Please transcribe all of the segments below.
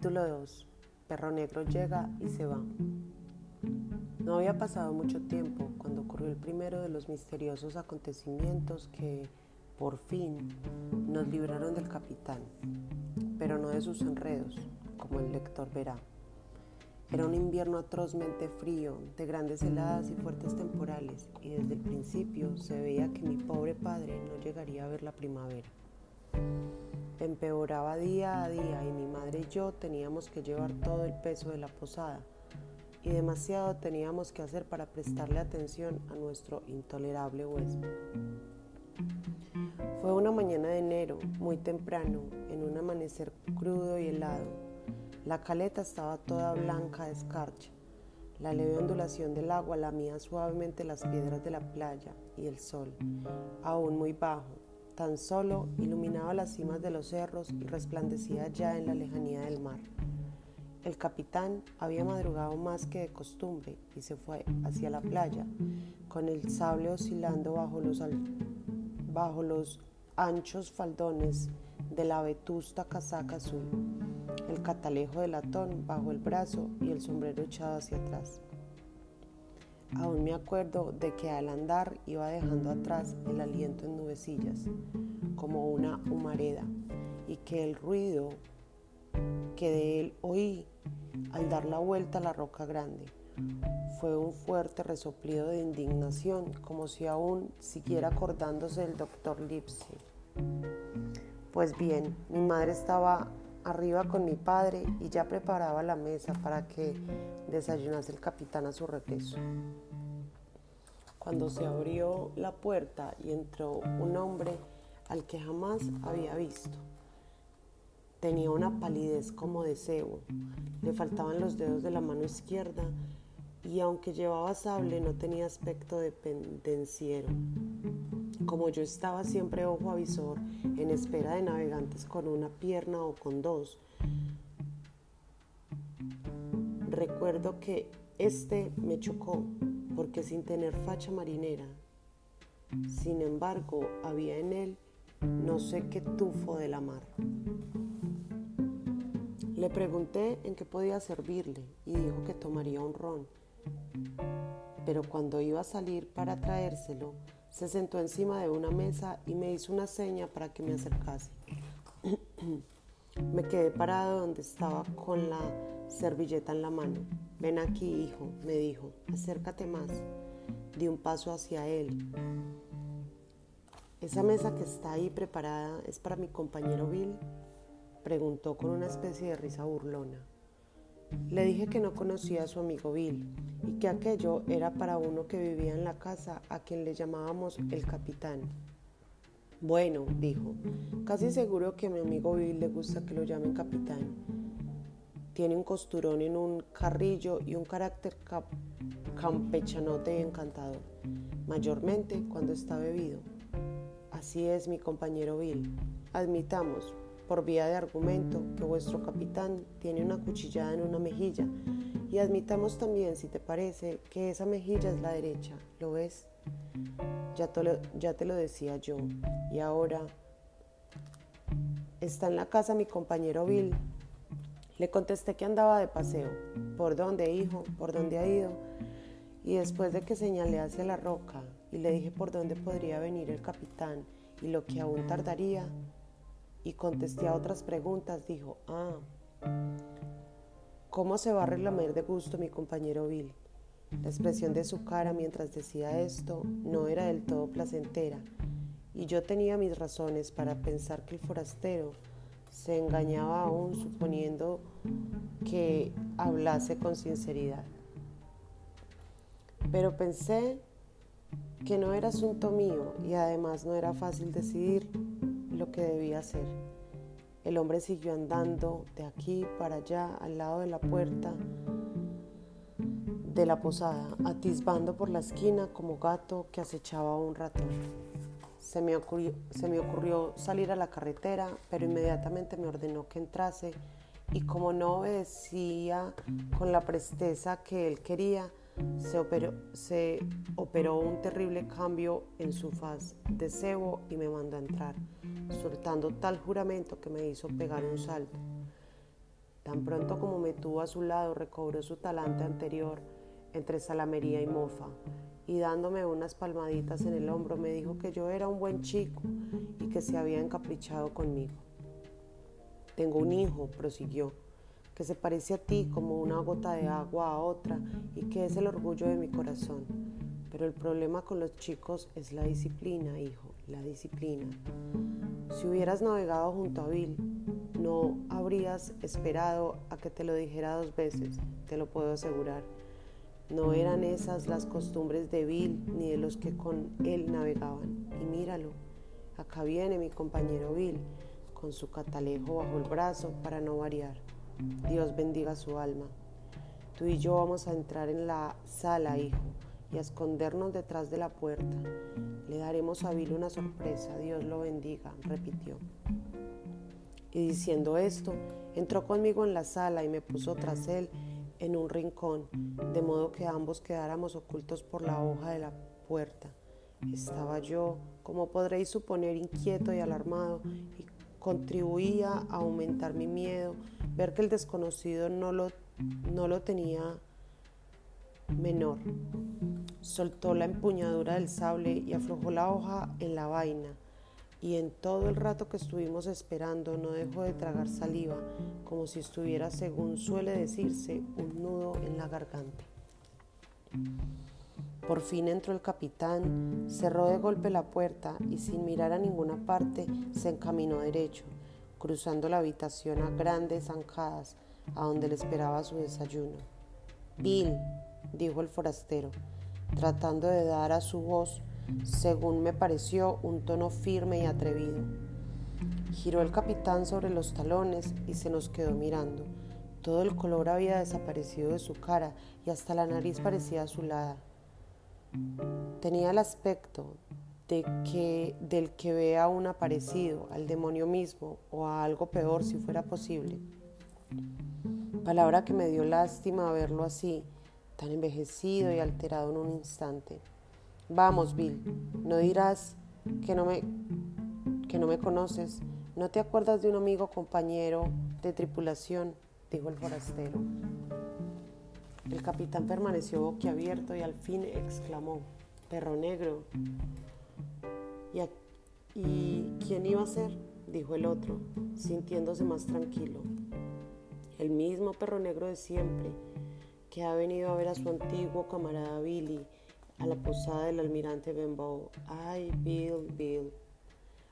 Capítulo 2. Perro Negro llega y se va. No había pasado mucho tiempo cuando ocurrió el primero de los misteriosos acontecimientos que, por fin, nos libraron del capitán, pero no de sus enredos, como el lector verá. Era un invierno atrozmente frío, de grandes heladas y fuertes temporales, y desde el principio se veía que mi pobre padre no llegaría a ver la primavera empeoraba día a día y mi madre y yo teníamos que llevar todo el peso de la posada y demasiado teníamos que hacer para prestarle atención a nuestro intolerable huésped. Fue una mañana de enero, muy temprano, en un amanecer crudo y helado. La caleta estaba toda blanca de escarcha. La leve ondulación del agua lamía suavemente las piedras de la playa y el sol, aún muy bajo, tan solo iluminaba las cimas de los cerros y resplandecía ya en la lejanía del mar. El capitán había madrugado más que de costumbre y se fue hacia la playa, con el sable oscilando bajo los, bajo los anchos faldones de la vetusta casaca azul, el catalejo de latón bajo el brazo y el sombrero echado hacia atrás. Aún me acuerdo de que al andar iba dejando atrás el aliento en nubecillas, como una humareda, y que el ruido que de él oí al dar la vuelta a la roca grande fue un fuerte resoplido de indignación, como si aún siguiera acordándose del doctor Lipsy. Pues bien, mi madre estaba arriba con mi padre y ya preparaba la mesa para que desayunase el capitán a su regreso. Cuando se abrió la puerta y entró un hombre al que jamás había visto. Tenía una palidez como de cebo, le faltaban los dedos de la mano izquierda y aunque llevaba sable no tenía aspecto de pendenciero. Como yo estaba siempre ojo avisor en espera de navegantes con una pierna o con dos, recuerdo que este me chocó porque sin tener facha marinera, sin embargo había en él no sé qué tufo de la mar. Le pregunté en qué podía servirle y dijo que tomaría un ron. Pero cuando iba a salir para traérselo, se sentó encima de una mesa y me hizo una seña para que me acercase. me quedé parado donde estaba con la servilleta en la mano. Ven aquí, hijo, me dijo, acércate más. Di un paso hacia él. ¿Esa mesa que está ahí preparada es para mi compañero Bill? Preguntó con una especie de risa burlona. Le dije que no conocía a su amigo Bill y que aquello era para uno que vivía en la casa a quien le llamábamos el capitán. Bueno, dijo, casi seguro que a mi amigo Bill le gusta que lo llamen capitán. Tiene un costurón en un carrillo y un carácter campechanote y encantador, mayormente cuando está bebido. Así es mi compañero Bill. Admitamos, por vía de argumento que vuestro capitán tiene una cuchillada en una mejilla y admitamos también, si te parece, que esa mejilla es la derecha. ¿Lo ves? Ya te lo, ya te lo decía yo. Y ahora está en la casa mi compañero Bill. Le contesté que andaba de paseo. ¿Por dónde, hijo? ¿Por dónde ha ido? Y después de que señalé hacia la roca y le dije por dónde podría venir el capitán y lo que aún tardaría, y contesté a otras preguntas, dijo, ah, ¿cómo se va a relamer de gusto mi compañero Bill? La expresión de su cara mientras decía esto no era del todo placentera, y yo tenía mis razones para pensar que el forastero se engañaba aún suponiendo que hablase con sinceridad. Pero pensé que no era asunto mío y además no era fácil decidir lo que debía hacer. El hombre siguió andando de aquí para allá al lado de la puerta de la posada, atisbando por la esquina como gato que acechaba a un ratón. Se me, ocurrió, salir a la carretera, pero inmediatamente me ordenó que entrase y como no obedecía con la presteza que él quería, se operó, se operó un terrible cambio en su faz de cebo y me mandó a entrar, soltando tal juramento que me hizo pegar un salto. Tan pronto como me tuvo a su lado, recobró su talante anterior entre salamería y mofa, y dándome unas palmaditas en el hombro me dijo que yo era un buen chico y que se había encaprichado conmigo. Tengo un hijo, prosiguió, que se parece a ti como una gota de agua a otra y que es el orgullo de mi corazón. Pero el problema con los chicos es la disciplina, hijo, la disciplina. Si hubieras navegado junto a Bill, no habrías esperado a que te lo dijera dos veces, te lo puedo asegurar. No eran esas las costumbres de Bill ni de los que con él navegaban. Y míralo, acá viene mi compañero Bill, con su catalejo bajo el brazo para no variar. Dios bendiga su alma. Tú y yo vamos a entrar en la sala, hijo y a escondernos detrás de la puerta. Le daremos a Bill una sorpresa, Dios lo bendiga, repitió. Y diciendo esto, entró conmigo en la sala y me puso tras él en un rincón, de modo que ambos quedáramos ocultos por la hoja de la puerta. Estaba yo, como podréis suponer, inquieto y alarmado, y contribuía a aumentar mi miedo, ver que el desconocido no lo, no lo tenía menor. Soltó la empuñadura del sable y aflojó la hoja en la vaina. Y en todo el rato que estuvimos esperando no dejó de tragar saliva, como si estuviera, según suele decirse, un nudo en la garganta. Por fin entró el capitán, cerró de golpe la puerta y sin mirar a ninguna parte se encaminó derecho, cruzando la habitación a grandes zancadas, a donde le esperaba su desayuno. Bill, dijo el forastero, tratando de dar a su voz, según me pareció, un tono firme y atrevido. Giró el capitán sobre los talones y se nos quedó mirando. Todo el color había desaparecido de su cara y hasta la nariz parecía azulada. Tenía el aspecto de que, del que ve a un aparecido, al demonio mismo o a algo peor si fuera posible. Palabra que me dio lástima verlo así, tan envejecido y alterado en un instante. Vamos, Bill, no dirás que no me, que no me conoces. ¿No te acuerdas de un amigo compañero de tripulación? dijo el forastero. El capitán permaneció boquiabierto y al fin exclamó, perro negro. ¿Y, ¿Y quién iba a ser? dijo el otro, sintiéndose más tranquilo. El mismo perro negro de siempre, que ha venido a ver a su antiguo camarada Billy a la posada del almirante Benbow. Ay, Bill, Bill.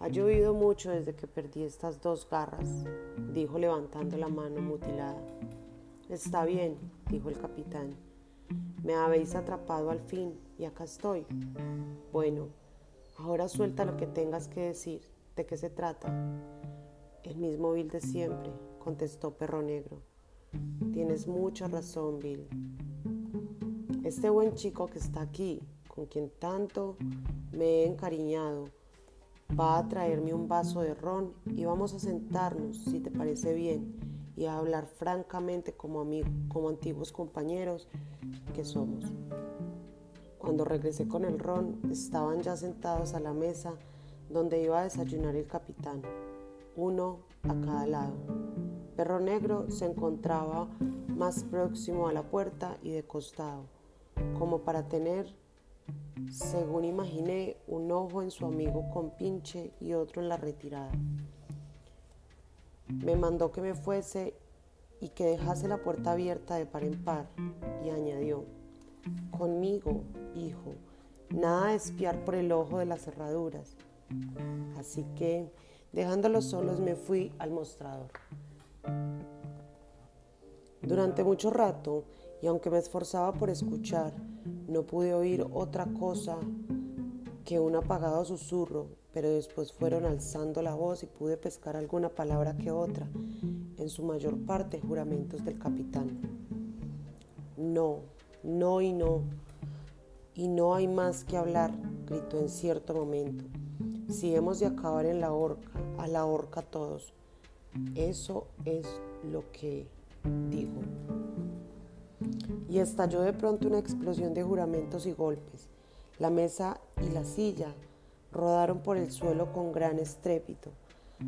Ha llovido mucho desde que perdí estas dos garras, dijo levantando la mano mutilada. Está bien, dijo el capitán. Me habéis atrapado al fin y acá estoy. Bueno, ahora suelta lo que tengas que decir. ¿De qué se trata? El mismo Bill de siempre, contestó Perro Negro. Tienes mucha razón, Bill. Este buen chico que está aquí, con quien tanto me he encariñado, va a traerme un vaso de ron y vamos a sentarnos, si te parece bien, y a hablar francamente como, como antiguos compañeros que somos. Cuando regresé con el ron, estaban ya sentados a la mesa donde iba a desayunar el capitán, uno a cada lado. Perro Negro se encontraba más próximo a la puerta y de costado, como para tener, según imaginé, un ojo en su amigo con pinche y otro en la retirada. Me mandó que me fuese y que dejase la puerta abierta de par en par y añadió, conmigo, hijo, nada espiar por el ojo de las cerraduras. Así que, dejándolos solos, me fui al mostrador. Durante mucho rato, y aunque me esforzaba por escuchar, no pude oír otra cosa que un apagado susurro, pero después fueron alzando la voz y pude pescar alguna palabra que otra, en su mayor parte juramentos del capitán. No, no y no, y no hay más que hablar, gritó en cierto momento. Si hemos de acabar en la horca, a la horca todos. Eso es lo que dijo. Y estalló de pronto una explosión de juramentos y golpes. La mesa y la silla rodaron por el suelo con gran estrépito.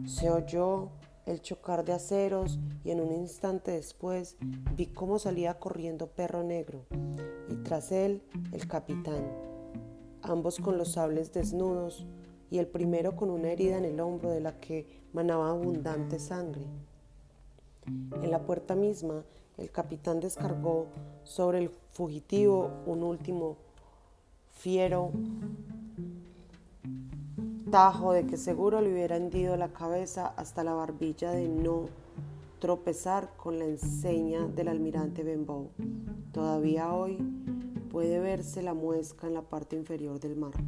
Se oyó el chocar de aceros y en un instante después vi cómo salía corriendo Perro Negro y tras él el capitán, ambos con los sables desnudos y el primero con una herida en el hombro de la que manaba abundante sangre. En la puerta misma, el capitán descargó sobre el fugitivo un último fiero tajo de que seguro le hubiera hendido la cabeza hasta la barbilla de no tropezar con la enseña del almirante Benbow. Todavía hoy puede verse la muesca en la parte inferior del marco.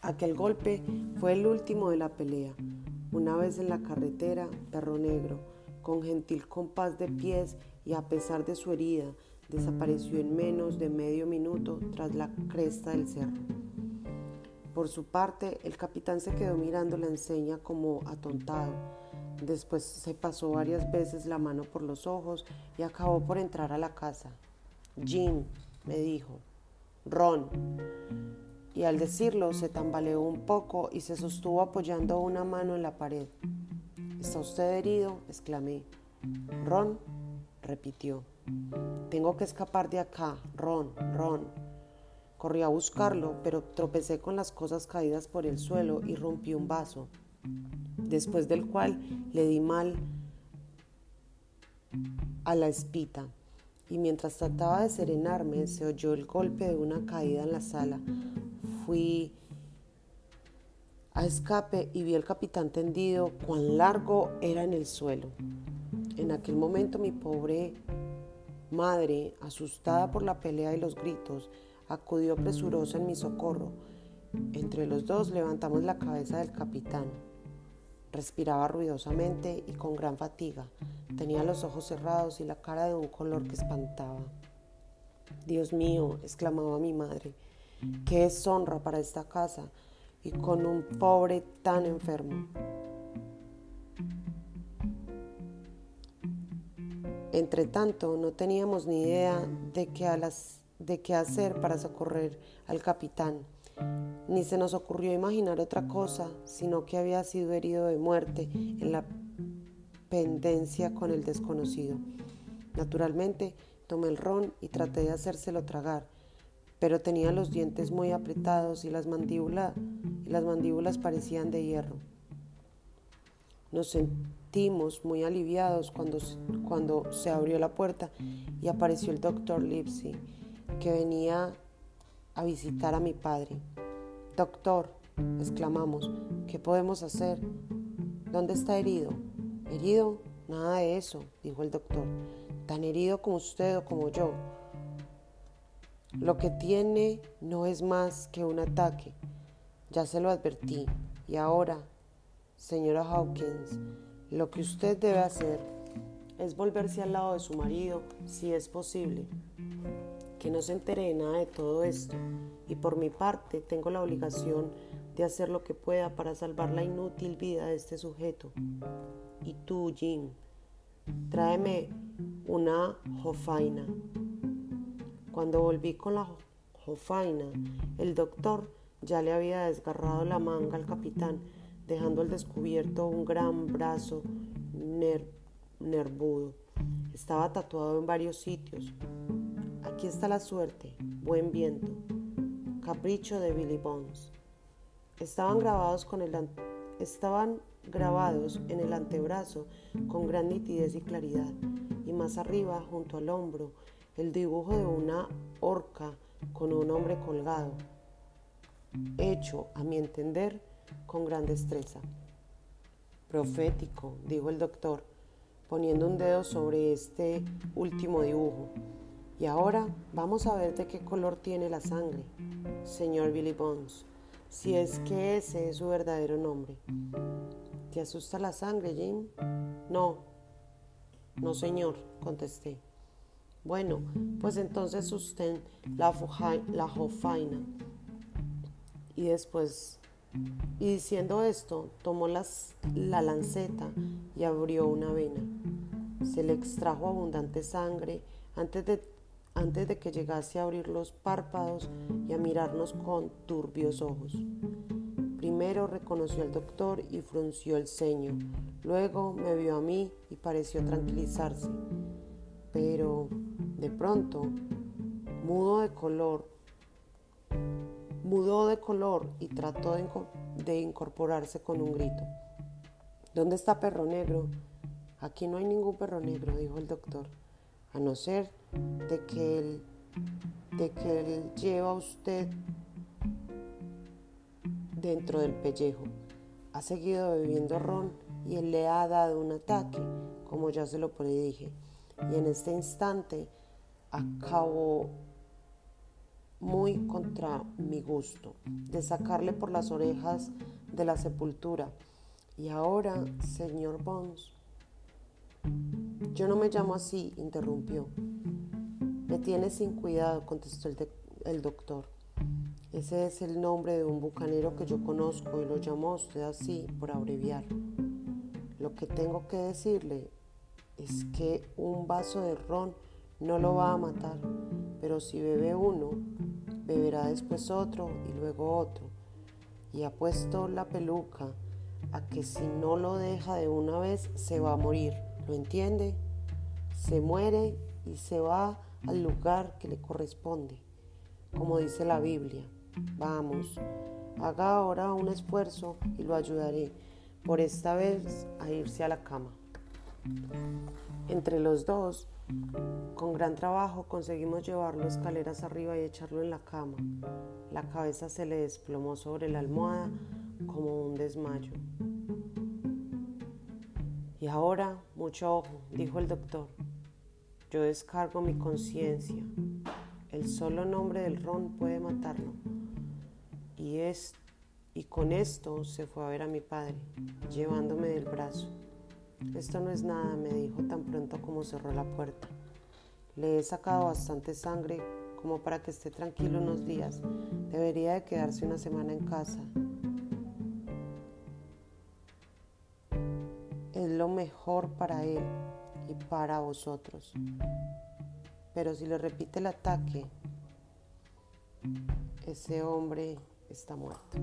Aquel golpe fue el último de la pelea. Una vez en la carretera, Perro Negro, con gentil compás de pies y a pesar de su herida, desapareció en menos de medio minuto tras la cresta del cerro. Por su parte, el capitán se quedó mirando la enseña como atontado. Después se pasó varias veces la mano por los ojos y acabó por entrar a la casa. Jim, me dijo. Ron. Y al decirlo se tambaleó un poco y se sostuvo apoyando una mano en la pared. ¿Está usted herido? exclamé. Ron, repitió. Tengo que escapar de acá. Ron, Ron. Corrí a buscarlo, pero tropecé con las cosas caídas por el suelo y rompí un vaso, después del cual le di mal a la espita. Y mientras trataba de serenarme, se oyó el golpe de una caída en la sala. Fui a escape y vi al capitán tendido, cuán largo era en el suelo. En aquel momento mi pobre madre, asustada por la pelea y los gritos, acudió presurosa en mi socorro. Entre los dos levantamos la cabeza del capitán. Respiraba ruidosamente y con gran fatiga. Tenía los ojos cerrados y la cara de un color que espantaba. Dios mío, exclamaba mi madre, qué deshonra para esta casa y con un pobre tan enfermo. Entre tanto, no teníamos ni idea de que a las de qué hacer para socorrer al capitán. Ni se nos ocurrió imaginar otra cosa, sino que había sido herido de muerte en la pendencia con el desconocido. Naturalmente, tomé el ron y traté de hacérselo tragar, pero tenía los dientes muy apretados y las, las mandíbulas parecían de hierro. Nos sentimos muy aliviados cuando, cuando se abrió la puerta y apareció el doctor Lipsy que venía a visitar a mi padre. Doctor, exclamamos, ¿qué podemos hacer? ¿Dónde está herido? ¿Herido? Nada de eso, dijo el doctor. Tan herido como usted o como yo. Lo que tiene no es más que un ataque. Ya se lo advertí. Y ahora, señora Hawkins, lo que usted debe hacer es volverse al lado de su marido si es posible que no se entere de nada de todo esto y por mi parte tengo la obligación de hacer lo que pueda para salvar la inútil vida de este sujeto. Y tú, Jim, tráeme una jofaina. Cuando volví con la jofaina, el doctor ya le había desgarrado la manga al capitán, dejando al descubierto un gran brazo nervudo. Estaba tatuado en varios sitios, Aquí está la suerte, buen viento, capricho de Billy Bones. Estaban grabados, con el, estaban grabados en el antebrazo con gran nitidez y claridad, y más arriba, junto al hombro, el dibujo de una horca con un hombre colgado, hecho, a mi entender, con gran destreza. Profético, dijo el doctor, poniendo un dedo sobre este último dibujo. Y ahora vamos a ver de qué color tiene la sangre, señor Billy Bones, si es que ese es su verdadero nombre. ¿Te asusta la sangre, Jim? No, no, señor, contesté. Bueno, pues entonces usted la, la jofaina. Y después, y diciendo esto, tomó las, la lanceta y abrió una vena. Se le extrajo abundante sangre antes de antes de que llegase a abrir los párpados y a mirarnos con turbios ojos. Primero reconoció al doctor y frunció el ceño. Luego me vio a mí y pareció tranquilizarse. Pero de pronto, mudo de color, mudó de color y trató de, incorporarse con un grito. ¿Dónde está perro negro? Aquí no hay ningún perro negro, dijo el doctor, a no ser de que él, de que él lleva a usted dentro del pellejo. Ha seguido bebiendo ron y él le ha dado un ataque, como ya se lo predije. Y en este instante acabó muy contra mi gusto, de sacarle por las orejas de la sepultura. Y ahora, señor Bones, yo no me llamo así, interrumpió. Me tiene sin cuidado, contestó el, el doctor. Ese es el nombre de un bucanero que yo conozco y lo llamó usted así por abreviar. Lo que tengo que decirle es que un vaso de ron no lo va a matar, pero si bebe uno, beberá después otro y luego otro. Y ha puesto la peluca a que si no lo deja de una vez se va a morir. ¿Lo entiende? Se muere y se va al lugar que le corresponde, como dice la Biblia. Vamos, haga ahora un esfuerzo y lo ayudaré, por esta vez, a irse a la cama. Entre los dos, con gran trabajo conseguimos llevarlo escaleras arriba y echarlo en la cama. La cabeza se le desplomó sobre la almohada como un desmayo. Y ahora, mucho ojo, dijo el doctor. Yo descargo mi conciencia. El solo nombre del ron puede matarlo. Y, es, y con esto se fue a ver a mi padre, llevándome del brazo. Esto no es nada, me dijo tan pronto como cerró la puerta. Le he sacado bastante sangre como para que esté tranquilo unos días. Debería de quedarse una semana en casa. Es lo mejor para él y para vosotros. Pero si le repite el ataque, ese hombre está muerto.